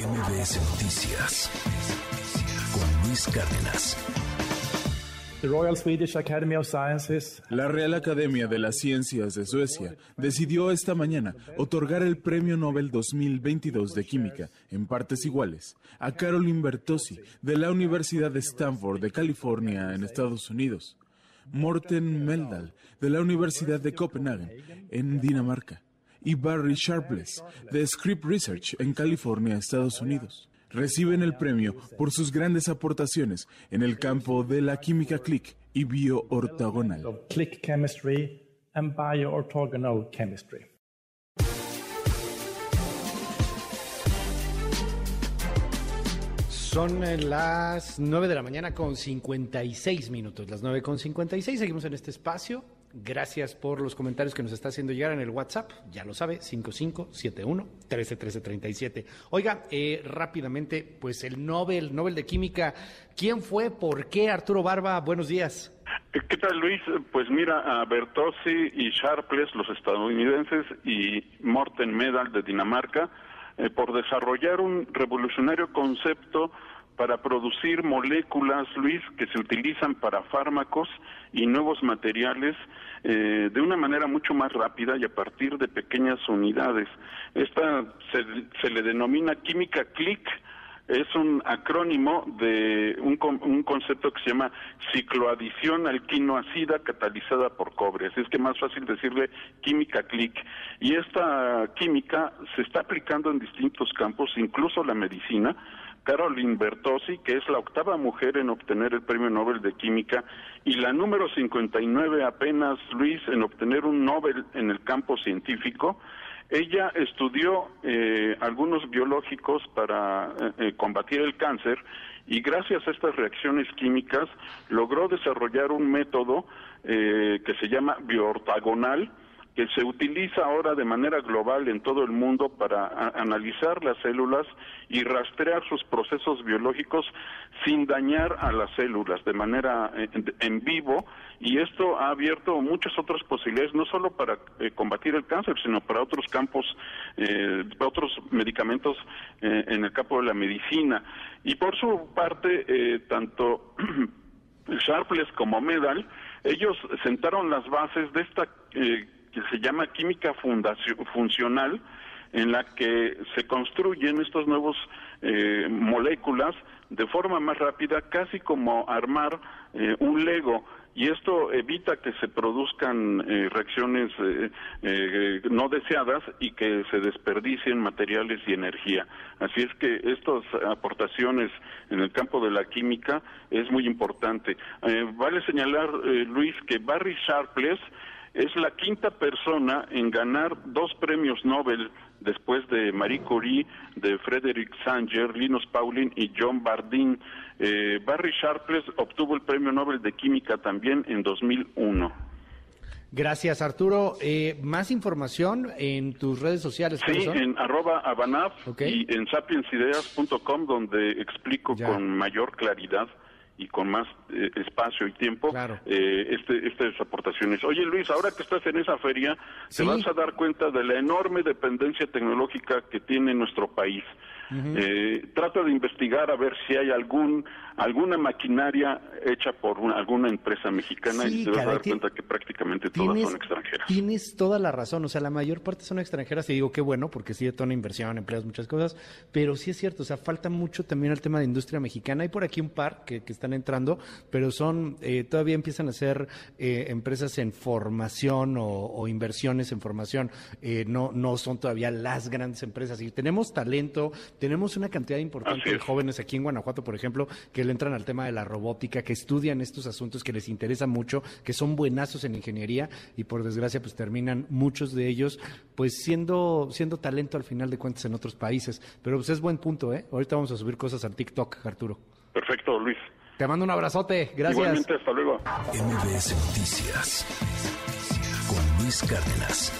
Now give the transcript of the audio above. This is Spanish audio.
MBS Noticias con Luis Cárdenas. La Real Academia de las Ciencias de Suecia decidió esta mañana otorgar el Premio Nobel 2022 de Química, en partes iguales, a Caroline Bertozzi de la Universidad de Stanford de California en Estados Unidos, Morten Meldal de la Universidad de Copenhagen en Dinamarca y Barry Sharpless de Script Research en California, Estados Unidos. Reciben el premio por sus grandes aportaciones en el campo de la química click y bioortogonal. Son eh, las 9 de la mañana con 56 minutos. Las 9 con 56. Seguimos en este espacio. Gracias por los comentarios que nos está haciendo llegar en el WhatsApp. Ya lo sabe, 5571 131337. Oiga, eh, rápidamente, pues el Nobel, Nobel de Química. ¿Quién fue? ¿Por qué? Arturo Barba, buenos días. ¿Qué tal, Luis? Pues mira, a Bertozzi y Sharpless, los estadounidenses, y Morten Medal de Dinamarca, eh, por desarrollar un revolucionario concepto para producir moléculas, Luis, que se utilizan para fármacos y nuevos materiales eh, de una manera mucho más rápida y a partir de pequeñas unidades. Esta se, le denomina química click, es un acrónimo de un, un, concepto que se llama cicloadición alquinoacida catalizada por cobre. Así es que más fácil decirle química click. Y esta química se está aplicando en distintos campos, incluso la medicina. Caroline Bertozzi, que es la octava mujer en obtener el Premio Nobel de Química y la número 59 apenas, Luis, en obtener un Nobel en el campo científico, ella estudió eh, algunos biológicos para eh, eh, combatir el cáncer y gracias a estas reacciones químicas logró desarrollar un método que se llama bioortagonal, que se utiliza ahora de manera global en todo el mundo para analizar las células y rastrear sus procesos biológicos sin dañar a las células de manera eh, en, vivo. Y esto ha abierto muchas otras posibilidades no solo para eh, combatir el cáncer sino para otros campos eh, otros medicamentos eh, en el campo de la medicina. Y por su parte tanto Sharpless como Medal ellos sentaron las bases de esta que se llama química funcional, en la que se construyen estos nuevos eh, moléculas de forma más rápida, casi como armar eh, un Lego y esto evita que se produzcan eh, reacciones no deseadas y que se desperdicien materiales y energía. Así es que estas aportaciones en el campo de la química es muy importante. vale señalar, Luis, que Barry Sharpless es la quinta persona en ganar dos premios Nobel después de Marie Curie, de Frederick Sanger, Linus Pauling y John Bardeen. Eh, Barry Sharpless obtuvo el premio Nobel de Química también en 2001. Gracias, Arturo. Eh, más información en tus redes sociales. Sí, en arroba abanaf y en sapiensideas.com, donde explico con mayor claridad y con más eh, espacio y tiempo eh, este, estas aportaciones. Oye Luis, ahora que estás en esa feria, te vas a dar cuenta de la enorme dependencia tecnológica que tiene nuestro país. Eh, trata de investigar a ver si hay algún alguna maquinaria hecha por alguna empresa mexicana y te vas a dar cuenta que prácticamente todas son extranjeras. Tienes toda la razón, o sea, la mayor parte son extranjeras y digo qué bueno porque sí de toda una inversión, empleas muchas cosas, pero sí es cierto, o sea, falta mucho también el tema de industria mexicana. Hay por aquí un par que, están entrando, pero son eh, todavía empiezan a ser eh, empresas en formación o, inversiones en formación, eh, no no son todavía las grandes empresas y tenemos talento, tenemos una cantidad importante de jóvenes aquí en Guanajuato, por ejemplo, que entran al tema de la robótica, que estudian estos asuntos que les interesan mucho, que son buenazos en ingeniería y por desgracia pues terminan muchos de ellos pues siendo, siendo talento al final de cuentas en otros países. Pero pues es buen punto, ¿eh? Ahorita vamos a subir cosas al TikTok, Arturo. Perfecto, Luis. Te mando un abrazote. Gracias. Igualmente, hasta luego. MBS Noticias con Luis Cárdenas.